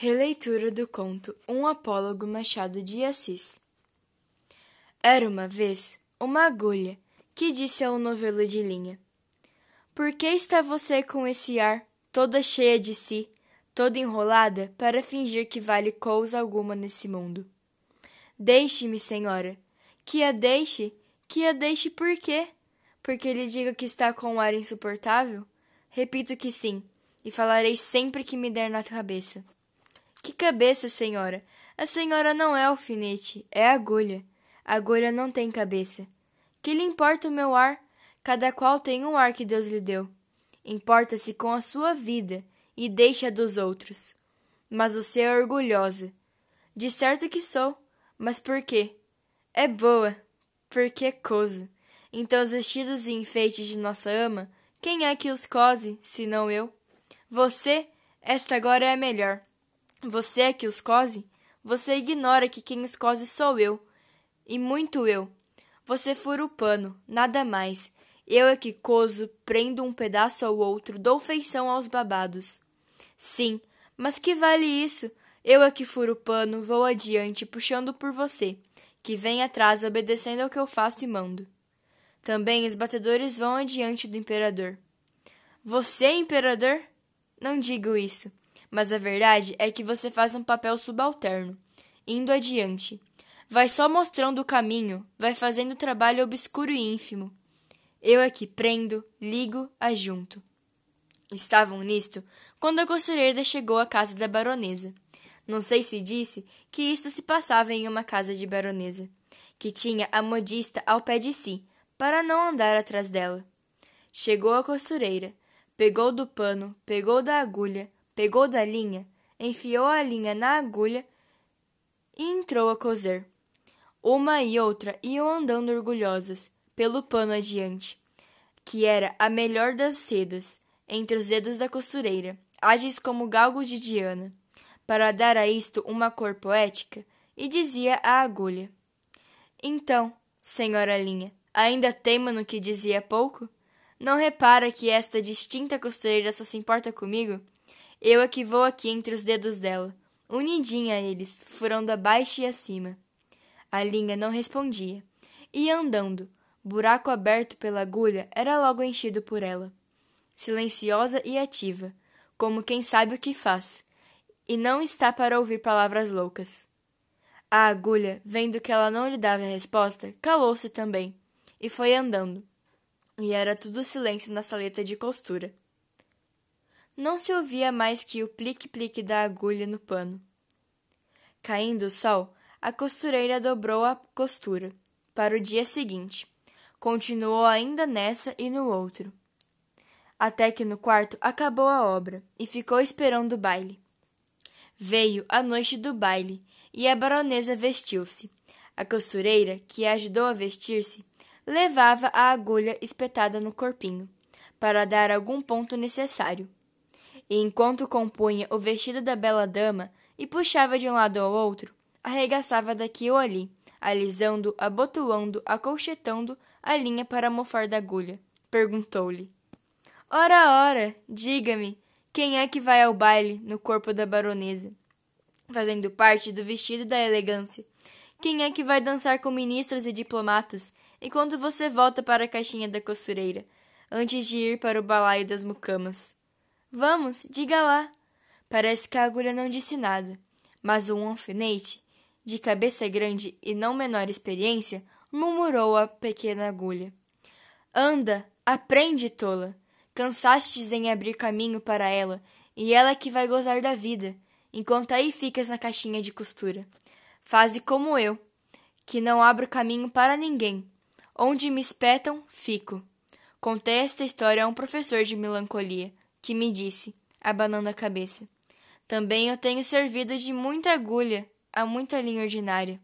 Releitura do conto Um Apólogo Machado de Assis. Era uma vez uma agulha que disse ao novelo de linha: Por que está você com esse ar, toda cheia de si, toda enrolada, para fingir que vale coisa alguma nesse mundo? Deixe-me, senhora. Que a deixe? Que a deixe por quê? Porque lhe diga que está com um ar insuportável? Repito que sim, e falarei sempre que me der na cabeça. Que cabeça, senhora! A senhora não é alfinete, é agulha. A agulha não tem cabeça. Que lhe importa o meu ar? Cada qual tem um ar que Deus lhe deu. Importa-se com a sua vida e deixa dos outros. Mas você é orgulhosa. De certo que sou. Mas por quê? É boa. Porque é coso. Então os vestidos e enfeites de nossa ama, quem é que os cose, senão eu? Você, esta agora é a melhor. Você é que os cose? Você ignora que quem os cose sou eu, e muito eu. Você fura o pano, nada mais. Eu é que coso, prendo um pedaço ao outro, dou feição aos babados. Sim, mas que vale isso? Eu é que furo o pano, vou adiante, puxando por você, que vem atrás, obedecendo ao que eu faço e mando. Também os batedores vão adiante do imperador. Você, imperador? Não digo isso mas a verdade é que você faz um papel subalterno, indo adiante. Vai só mostrando o caminho, vai fazendo trabalho obscuro e ínfimo. Eu aqui prendo, ligo, ajunto. Estavam nisto quando a costureira chegou à casa da baronesa. Não sei se disse que isto se passava em uma casa de baronesa, que tinha a modista ao pé de si, para não andar atrás dela. Chegou a costureira, pegou do pano, pegou da agulha, pegou da linha, enfiou a linha na agulha e entrou a coser. Uma e outra iam andando orgulhosas pelo pano adiante, que era a melhor das sedas, entre os dedos da costureira, ágeis como galgos de Diana, para dar a isto uma cor poética, e dizia a agulha: Então, senhora linha, ainda teima no que dizia há pouco? Não repara que esta distinta costureira só se importa comigo? Eu é que vou aqui entre os dedos dela, unidinha a eles, furando abaixo e acima. A linha não respondia. Ia andando. Buraco aberto pela agulha era logo enchido por ela. Silenciosa e ativa, como quem sabe o que faz, e não está para ouvir palavras loucas. A agulha, vendo que ela não lhe dava resposta, calou-se também, e foi andando. E era tudo silêncio na saleta de costura. Não se ouvia mais que o plique-plique da agulha no pano. Caindo o sol, a costureira dobrou a costura para o dia seguinte. Continuou ainda nessa e no outro. Até que no quarto acabou a obra e ficou esperando o baile. Veio a noite do baile e a baronesa vestiu-se. A costureira, que a ajudou a vestir-se, levava a agulha espetada no corpinho, para dar algum ponto necessário e enquanto compunha o vestido da bela dama e puxava de um lado ao outro, arregaçava daqui ou ali, alisando, abotoando, acolchetando a linha para mofar da agulha. Perguntou-lhe: Ora, ora, diga-me, quem é que vai ao baile no corpo da baronesa? Fazendo parte do vestido da elegância. Quem é que vai dançar com ministros e diplomatas enquanto você volta para a caixinha da costureira, antes de ir para o balaio das mucamas? Vamos, diga lá. Parece que a agulha não disse nada, mas um alfinete, de cabeça grande e não menor experiência, murmurou à pequena agulha. Anda, aprende, tola. Cansastes em abrir caminho para ela, e ela que vai gozar da vida, enquanto aí ficas na caixinha de costura. Faze como eu, que não abro caminho para ninguém. Onde me espetam, fico. Contei esta história a um professor de melancolia, que me disse, abanando a cabeça. Também eu tenho servido de muita agulha a muita linha ordinária.